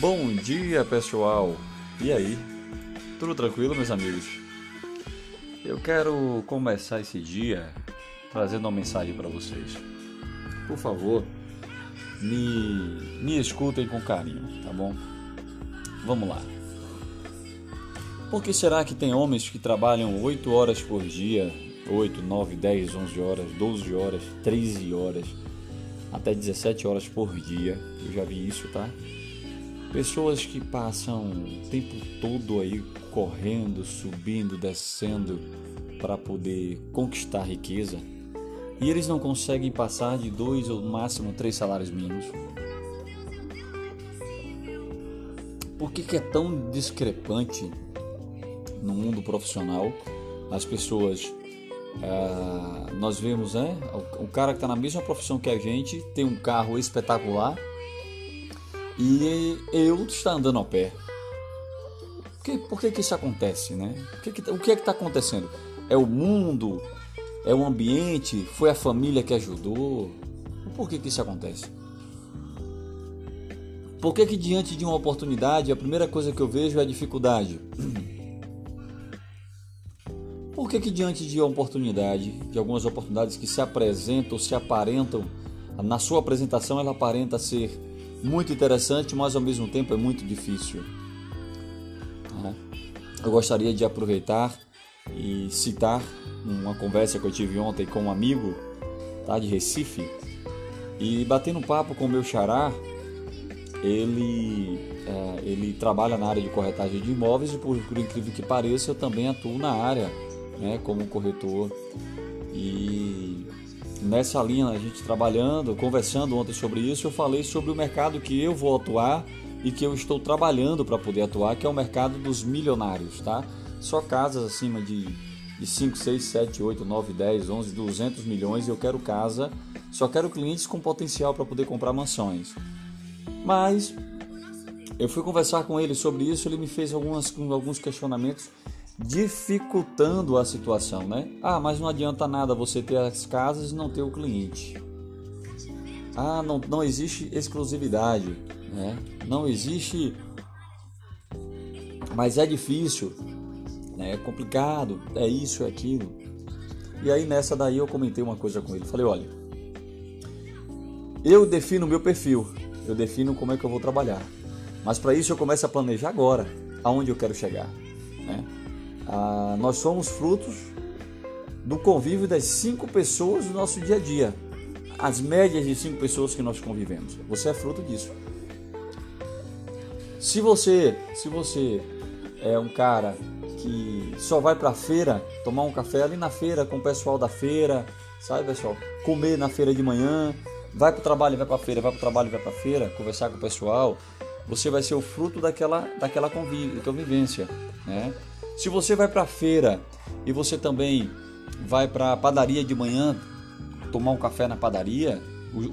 Bom dia, pessoal! E aí? Tudo tranquilo, meus amigos? Eu quero começar esse dia trazendo uma mensagem para vocês. Por favor, me, me escutem com carinho, tá bom? Vamos lá. Por que será que tem homens que trabalham 8 horas por dia, 8, 9, 10, 11 horas, 12 horas, 13 horas, até 17 horas por dia? Eu já vi isso, tá? Pessoas que passam o tempo todo aí correndo, subindo, descendo para poder conquistar riqueza e eles não conseguem passar de dois ou máximo três salários mínimos. Por que, que é tão discrepante no mundo profissional as pessoas Uh, nós vemos, né? O cara que está na mesma profissão que a gente tem um carro espetacular e eu está andando a pé. Por que, por que, que isso acontece, né? Que, que, o que é que está acontecendo? É o mundo? É o ambiente? Foi a família que ajudou? Por que, que isso acontece? Por que, que diante de uma oportunidade a primeira coisa que eu vejo é a dificuldade? Por que, que diante de uma oportunidade, de algumas oportunidades que se apresentam, se aparentam, na sua apresentação ela aparenta ser muito interessante, mas ao mesmo tempo é muito difícil? Né? Eu gostaria de aproveitar e citar uma conversa que eu tive ontem com um amigo tá, de Recife e batendo um papo com o meu xará, ele, é, ele trabalha na área de corretagem de imóveis e por, incrível que pareça eu também atuo na área né, como corretor. E nessa linha, a gente trabalhando, conversando ontem sobre isso, eu falei sobre o mercado que eu vou atuar e que eu estou trabalhando para poder atuar, que é o mercado dos milionários, tá? Só casas acima de, de 5, 6, 7, 8, 9, 10, 11, 200 milhões. Eu quero casa, só quero clientes com potencial para poder comprar mansões. Mas eu fui conversar com ele sobre isso, ele me fez algumas, alguns questionamentos dificultando a situação, né? Ah, mas não adianta nada você ter as casas e não ter o cliente. Ah, não, não existe exclusividade, né? Não existe, mas é difícil, né? é complicado, é isso, é aquilo. E aí nessa daí eu comentei uma coisa com ele, falei, olha, eu defino o meu perfil, eu defino como é que eu vou trabalhar, mas para isso eu começo a planejar agora, aonde eu quero chegar, né? Ah, nós somos frutos do convívio das cinco pessoas do nosso dia a dia. As médias de cinco pessoas que nós convivemos. Você é fruto disso. Se você, se você é um cara que só vai para a feira tomar um café ali na feira com o pessoal da feira, sabe, pessoal? Comer na feira de manhã, vai para o trabalho, vai para a feira, vai para o trabalho, vai para a feira, conversar com o pessoal, você vai ser o fruto daquela daquela convivência, né? Se você vai para a feira e você também vai para a padaria de manhã tomar um café na padaria,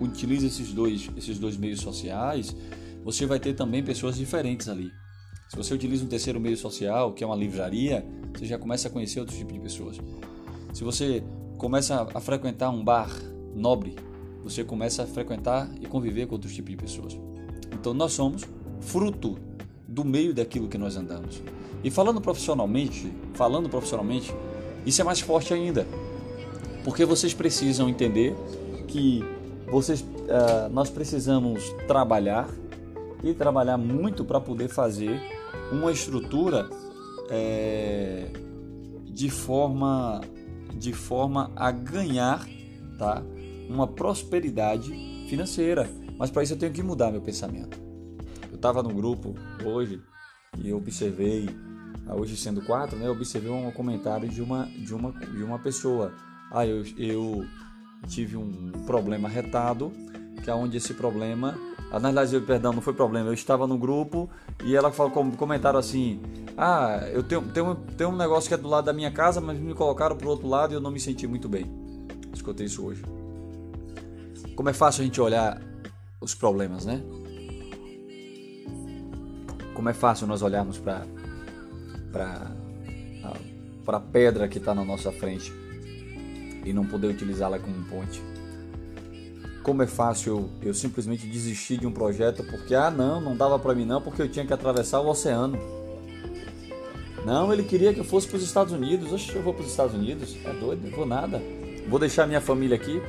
utiliza esses dois, esses dois meios sociais, você vai ter também pessoas diferentes ali. Se você utiliza um terceiro meio social, que é uma livraria, você já começa a conhecer outro tipo de pessoas. Se você começa a frequentar um bar nobre, você começa a frequentar e conviver com outro tipo de pessoas. Então nós somos fruto do meio daquilo que nós andamos. E falando profissionalmente, falando profissionalmente, isso é mais forte ainda, porque vocês precisam entender que vocês, uh, nós precisamos trabalhar e trabalhar muito para poder fazer uma estrutura é, de forma de forma a ganhar, tá? Uma prosperidade financeira. Mas para isso eu tenho que mudar meu pensamento. Estava no grupo hoje e observei hoje sendo quatro, né, observei um comentário de uma, de uma, de uma pessoa. Ah, eu, eu tive um problema retado, que é onde esse problema. Ah, na verdade, eu, perdão, não foi problema. Eu estava no grupo e ela falou comentário assim: Ah, eu tenho, tenho, tenho um negócio que é do lado da minha casa, mas me colocaram para o outro lado e eu não me senti muito bem. Escutei isso hoje. Como é fácil a gente olhar os problemas, né? Como é fácil nós olharmos para para a pedra que está na nossa frente e não poder utilizá-la como ponte. como é fácil eu, eu simplesmente desistir de um projeto porque, ah, não, não dava para mim não, porque eu tinha que atravessar o oceano. Não, ele queria que eu fosse para os Estados Unidos. Oxe, eu vou para os Estados Unidos? É doido? Não vou nada. Vou deixar minha família aqui,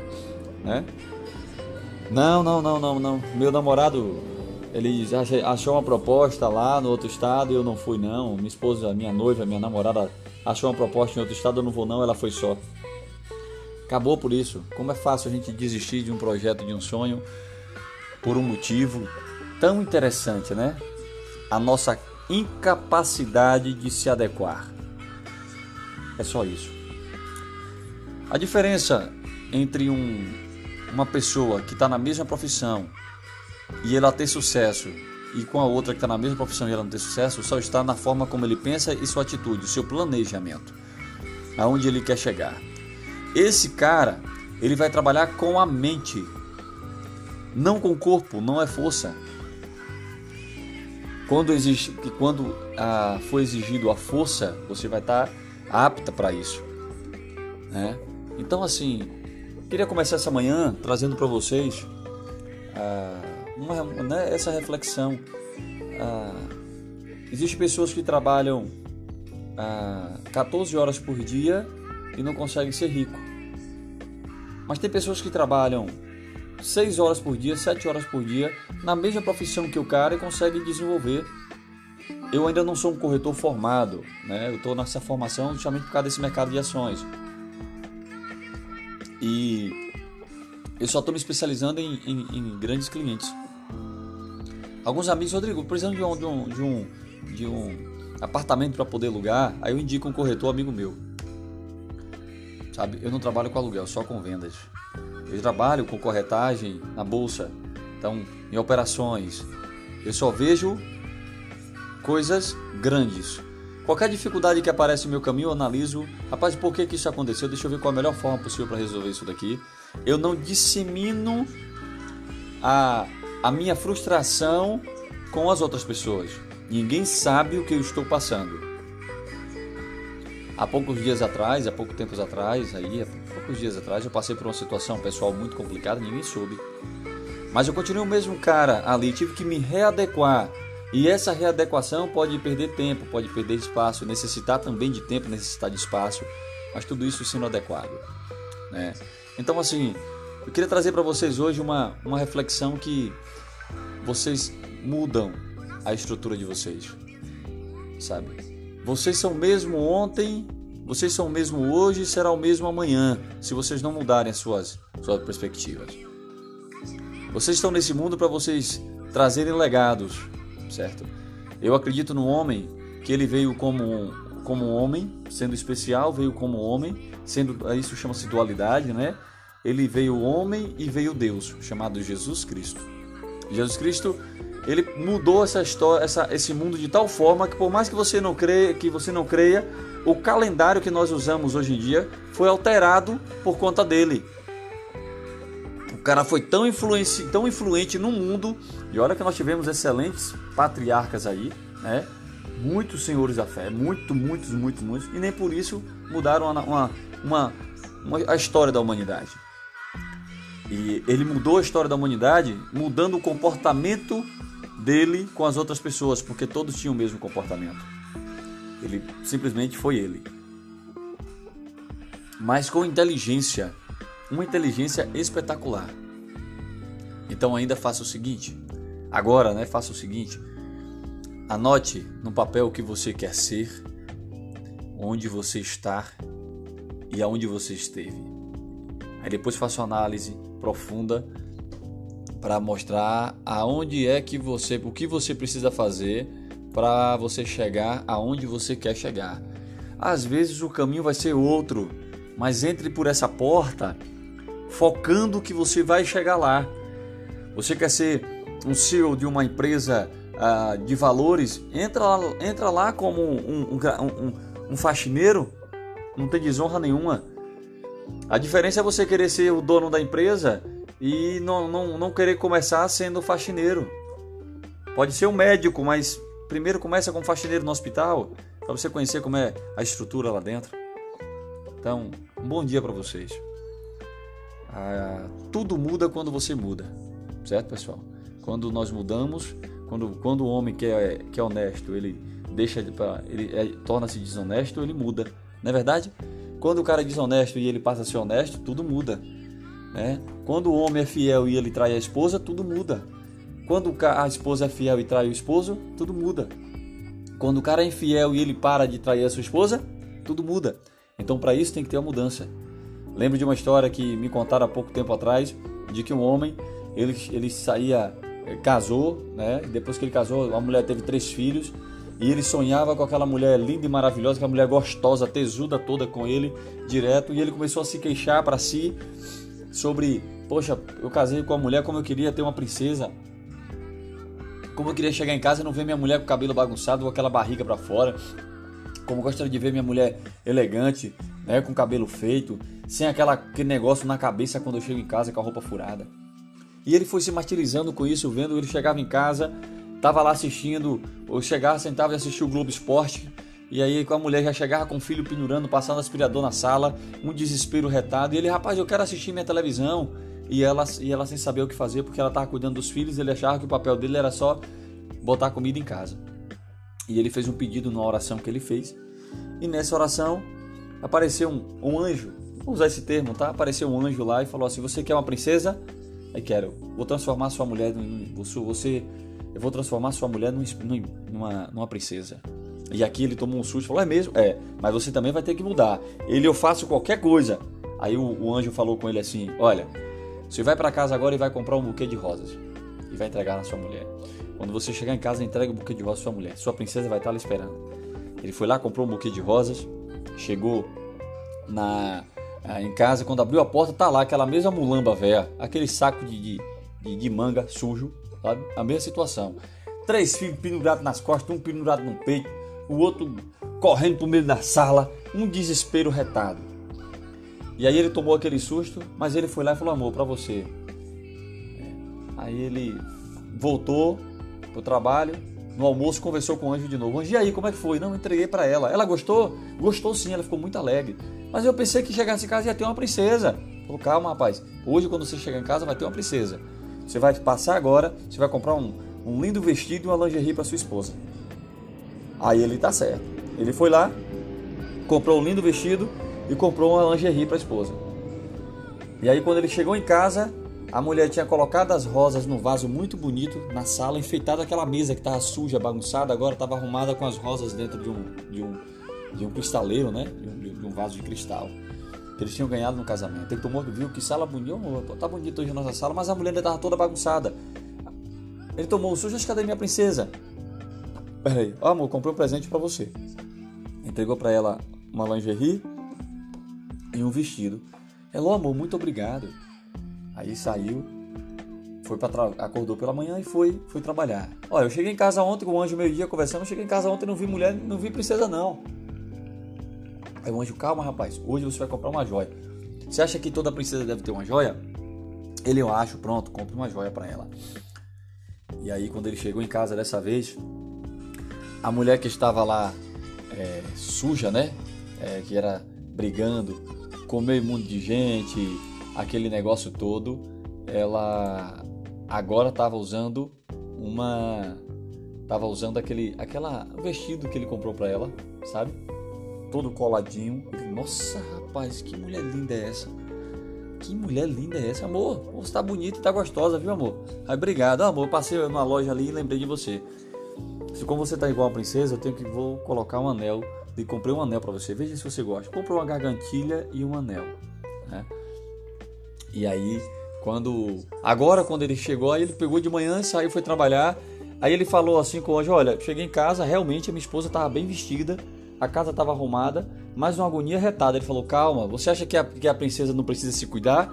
né? Não, não, não, não, não. Meu namorado, ele achou uma proposta lá no outro estado e eu não fui não. Minha esposa, minha noiva, minha namorada achou uma proposta em outro estado, eu não vou não, ela foi só. Acabou por isso. Como é fácil a gente desistir de um projeto, de um sonho, por um motivo tão interessante, né? A nossa incapacidade de se adequar. É só isso. A diferença entre um, uma pessoa que está na mesma profissão e ela ter sucesso e com a outra que está na mesma profissão e ela não ter sucesso só está na forma como ele pensa e sua atitude, seu planejamento, aonde ele quer chegar. Esse cara, ele vai trabalhar com a mente, não com o corpo, não é força. Quando existe, quando ah, for exigido a força, você vai estar apta para isso, né? Então assim, queria começar essa manhã trazendo para vocês ah, uma, né, essa reflexão. Ah, Existem pessoas que trabalham ah, 14 horas por dia e não conseguem ser rico. Mas tem pessoas que trabalham 6 horas por dia, 7 horas por dia, na mesma profissão que o cara e conseguem desenvolver. Eu ainda não sou um corretor formado, né? eu estou nessa formação justamente por causa desse mercado de ações. E eu só estou me especializando em, em, em, grandes clientes. Alguns amigos, Rodrigo, precisando de um, de um, de um, de um apartamento para poder alugar, aí eu indico um corretor amigo meu. Sabe, eu não trabalho com aluguel, só com vendas. Eu trabalho com corretagem na bolsa, então em operações. Eu só vejo coisas grandes. Qualquer dificuldade que aparece no meu caminho, eu analiso. Rapaz, por que, que isso aconteceu? Deixa eu ver qual a melhor forma possível para resolver isso daqui. Eu não dissemino a, a minha frustração com as outras pessoas. Ninguém sabe o que eu estou passando há poucos dias atrás, há pouco tempos atrás, aí, há poucos dias atrás, eu passei por uma situação pessoal muito complicada, ninguém soube. Mas eu continuei o mesmo cara ali, tive que me readequar. E essa readequação pode perder tempo, pode perder espaço, necessitar também de tempo, necessitar de espaço, mas tudo isso sendo adequado. Né? Então, assim, eu queria trazer para vocês hoje uma, uma reflexão que vocês mudam a estrutura de vocês, sabe? Vocês são mesmo ontem, vocês são mesmo hoje será o mesmo amanhã, se vocês não mudarem as suas, suas perspectivas. Vocês estão nesse mundo para vocês trazerem legados, certo? Eu acredito no homem que ele veio como um, como homem, sendo especial, veio como homem, sendo isso chama-se dualidade, né? Ele veio homem e veio Deus, chamado Jesus Cristo. Jesus Cristo ele mudou essa história, essa, esse mundo de tal forma que por mais que você não creia, que você não creia, o calendário que nós usamos hoje em dia foi alterado por conta dele. O cara foi tão influente, tão influente no mundo, e olha que nós tivemos excelentes patriarcas aí, né? Muitos senhores da fé, muito, muitos, muitos, muitos, e nem por isso mudaram uma, uma, uma, a história da humanidade. E ele mudou a história da humanidade, mudando o comportamento dele com as outras pessoas, porque todos tinham o mesmo comportamento. Ele simplesmente foi ele. Mas com inteligência, uma inteligência espetacular. Então ainda faça o seguinte, agora, né, faça o seguinte: anote no papel o que você quer ser, onde você está e aonde você esteve. Aí depois uma análise profunda para mostrar aonde é que você, o que você precisa fazer para você chegar aonde você quer chegar. Às vezes o caminho vai ser outro, mas entre por essa porta focando que você vai chegar lá. Você quer ser um CEO de uma empresa uh, de valores? Entra lá, entra lá como um, um, um, um faxineiro, não tem desonra nenhuma. A diferença é você querer ser o dono da empresa e não, não, não querer começar sendo faxineiro. Pode ser um médico, mas primeiro começa como faxineiro no hospital, para você conhecer como é a estrutura lá dentro. Então, um bom dia para vocês. ah, tudo muda quando você muda, certo, pessoal? Quando nós mudamos, quando, quando o homem que é, que é honesto, ele deixa para ele é, torna-se desonesto, ele muda, não é verdade? Quando o cara é desonesto e ele passa a ser honesto, tudo muda. Né? Quando o homem é fiel e ele trai a esposa, tudo muda. Quando a esposa é fiel e trai o esposo, tudo muda. Quando o cara é infiel e ele para de trair a sua esposa, tudo muda. Então, para isso tem que ter uma mudança. Lembro de uma história que me contaram há pouco tempo atrás, de que um homem, ele, ele saía, eh, casou, né? Depois que ele casou, a mulher teve três filhos, e ele sonhava com aquela mulher linda e maravilhosa, aquela mulher gostosa, tesuda toda com ele, direto, e ele começou a se queixar para si sobre, poxa, eu casei com a mulher como eu queria ter uma princesa. Como eu queria chegar em casa e não ver minha mulher com o cabelo bagunçado, com aquela barriga para fora. Como gostaria de ver minha mulher elegante, né, com cabelo feito, sem aquela, aquele negócio na cabeça quando eu chego em casa com a roupa furada. E ele foi se martirizando com isso, vendo ele chegava em casa, tava lá assistindo, ou chegava, sentava e assistia o Globo Esporte, e aí com a mulher já chegava com o filho pendurando, passando aspirador na sala, um desespero retado. E ele, rapaz, eu quero assistir minha televisão. E ela, e ela sem saber o que fazer, porque ela estava cuidando dos filhos, ele achava que o papel dele era só botar comida em casa. E ele fez um pedido na oração que ele fez. E nessa oração apareceu um, um anjo. Vou usar esse termo, tá? Apareceu um anjo lá e falou assim: Você quer uma princesa? Aí quero. Vou transformar sua mulher. Você, eu vou transformar sua mulher numa, numa princesa. E aqui ele tomou um susto e falou: É mesmo? É, mas você também vai ter que mudar. Ele, eu faço qualquer coisa. Aí o, o anjo falou com ele assim: Olha, você vai para casa agora e vai comprar um buquê de rosas e vai entregar na sua mulher. Quando você chegar em casa, entrega o buquê de rosas à sua mulher. Sua princesa vai estar lá esperando. Ele foi lá, comprou um buquê de rosas, chegou na ah, em casa, quando abriu a porta, tá lá aquela mesma mulamba velha, aquele saco de, de, de manga sujo, sabe? A mesma situação. Três filhos pendurados nas costas, um pendurado no peito, o outro correndo pro meio da sala, um desespero retado. E aí ele tomou aquele susto, mas ele foi lá e falou: Amor, para você. É. Aí ele voltou pro trabalho, no almoço conversou com o anjo de novo. Anjo, e aí, como é que foi? Não, entreguei para ela. Ela gostou? Gostou sim, ela ficou muito alegre. Mas eu pensei que chegasse em casa ia ter uma princesa. Falou, calma, rapaz. Hoje, quando você chegar em casa, vai ter uma princesa. Você vai passar agora, você vai comprar um, um lindo vestido e uma lingerie para sua esposa. Aí ele tá certo. Ele foi lá, comprou um lindo vestido e comprou uma lingerie para a esposa. E aí quando ele chegou em casa, a mulher tinha colocado as rosas no vaso muito bonito na sala, enfeitado aquela mesa que estava suja, bagunçada, agora estava arrumada com as rosas dentro de um, de um, de um cristaleiro, né? De um, de um vaso de cristal. Que eles tinham ganhado no casamento. Ele tomou, viu que sala bonita, tá bonito hoje a nossa sala, mas a mulher ainda estava toda bagunçada. Ele tomou o sujo, acho cadê minha princesa? Peraí, ó oh, amor, comprei um presente para você. Entregou para ela uma lingerie e um vestido. Ela, oh, amor, muito obrigado. Aí saiu, foi para acordou pela manhã e foi, foi trabalhar. Olha, eu cheguei em casa ontem com o anjo meio-dia conversando, cheguei em casa ontem não vi mulher, não vi princesa não. Aí o anjo, calma rapaz, hoje você vai comprar uma joia. Você acha que toda princesa deve ter uma joia? Ele, eu acho, pronto, compre uma joia para ela. E aí quando ele chegou em casa dessa vez, a mulher que estava lá é, suja, né? É, que era brigando, comeu monte de gente, aquele negócio todo, ela agora estava usando uma estava usando aquele aquela vestido que ele comprou para ela, sabe? Todo coladinho. Nossa, rapaz, que mulher linda é essa? Que mulher linda é essa, amor? Você tá bonita e tá gostosa, viu, amor? Aí, obrigado, amor. Passei numa loja ali e lembrei de você. Se como você tá igual a princesa, eu tenho que vou colocar um anel. E comprei um anel para você. Veja se você gosta. Comprei uma gargantilha e um anel, né? E aí, quando agora quando ele chegou, aí ele pegou de manhã, saiu, foi trabalhar. Aí ele falou assim com o anjo, olha, cheguei em casa, realmente a minha esposa estava bem vestida, a casa estava arrumada, mas uma agonia retada. Ele falou, calma, você acha que a, que a princesa não precisa se cuidar?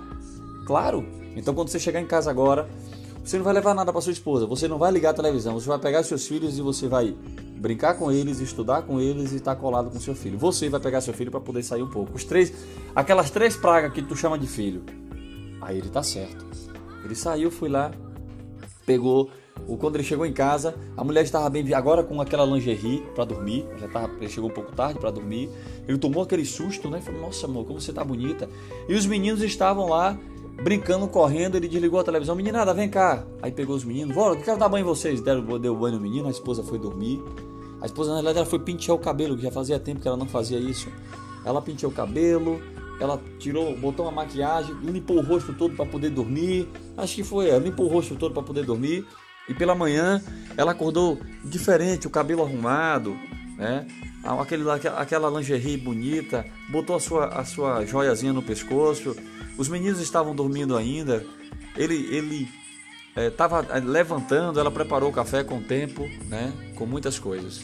Claro. Então quando você chegar em casa agora, você não vai levar nada para sua esposa, você não vai ligar a televisão, você vai pegar seus filhos e você vai brincar com eles, estudar com eles e estar tá colado com seu filho. Você vai pegar seu filho para poder sair um pouco. Os três, aquelas três pragas que tu chama de filho. Aí ele tá certo. Ele saiu, foi lá, pegou. Quando ele chegou em casa, a mulher estava bem agora com aquela lingerie para dormir. Já tava, ele chegou um pouco tarde para dormir. Ele tomou aquele susto, né? Falou: Nossa, amor, como você tá bonita. E os meninos estavam lá brincando, correndo, ele desligou a televisão. Meninada, vem cá. Aí pegou os meninos, bora, quero dar banho em vocês. Deram, deu banho no menino, a esposa foi dormir. A esposa, na realidade, ela foi pentear o cabelo, que já fazia tempo que ela não fazia isso. Ela penteou o cabelo, ela tirou, botou uma maquiagem, limpou o rosto todo para poder dormir. Acho que foi, ela limpou o rosto todo para poder dormir. E pela manhã ela acordou diferente, o cabelo arrumado, né? Aquele, aquela lingerie bonita, botou a sua, a sua joiazinha no pescoço. Os meninos estavam dormindo ainda. Ele, ele estava é, levantando, ela preparou o café com tempo, né? Com muitas coisas.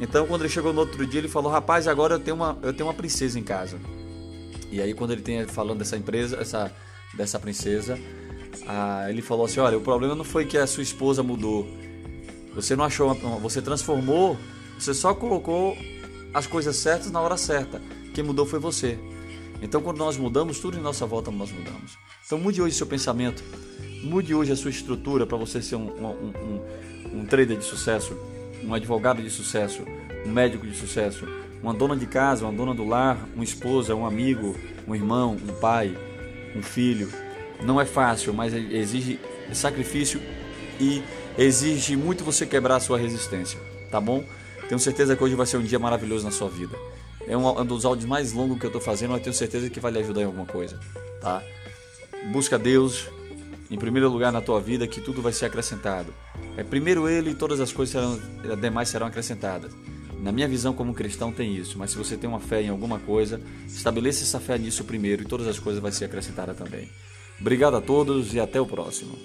Então, quando ele chegou no outro dia, ele falou: Rapaz, agora eu tenho uma, eu tenho uma princesa em casa. E aí, quando ele tem falando dessa empresa, essa, dessa princesa, ah, ele falou assim: Olha, o problema não foi que a sua esposa mudou. Você não achou, uma, você transformou, você só colocou as coisas certas na hora certa. Quem mudou foi você. Então, quando nós mudamos, tudo em nossa volta nós mudamos. Então, mude hoje seu pensamento, mude hoje a sua estrutura para você ser um, um, um, um trader de sucesso, um advogado de sucesso, um médico de sucesso, uma dona de casa, uma dona do lar, uma esposa, um amigo, um irmão, um pai, um filho. Não é fácil, mas exige sacrifício e exige muito você quebrar a sua resistência, tá bom? Tenho certeza que hoje vai ser um dia maravilhoso na sua vida. É um, dos áudios mais longos que eu estou fazendo, mas tenho certeza que vai lhe ajudar em alguma coisa, tá? Busca Deus em primeiro lugar na tua vida, que tudo vai ser acrescentado. É primeiro Ele e todas as coisas serão, demais serão acrescentadas. Na minha visão como cristão tem isso, mas se você tem uma fé em alguma coisa, estabeleça essa fé nisso primeiro e todas as coisas vão ser acrescentadas também. Obrigado a todos e até o próximo.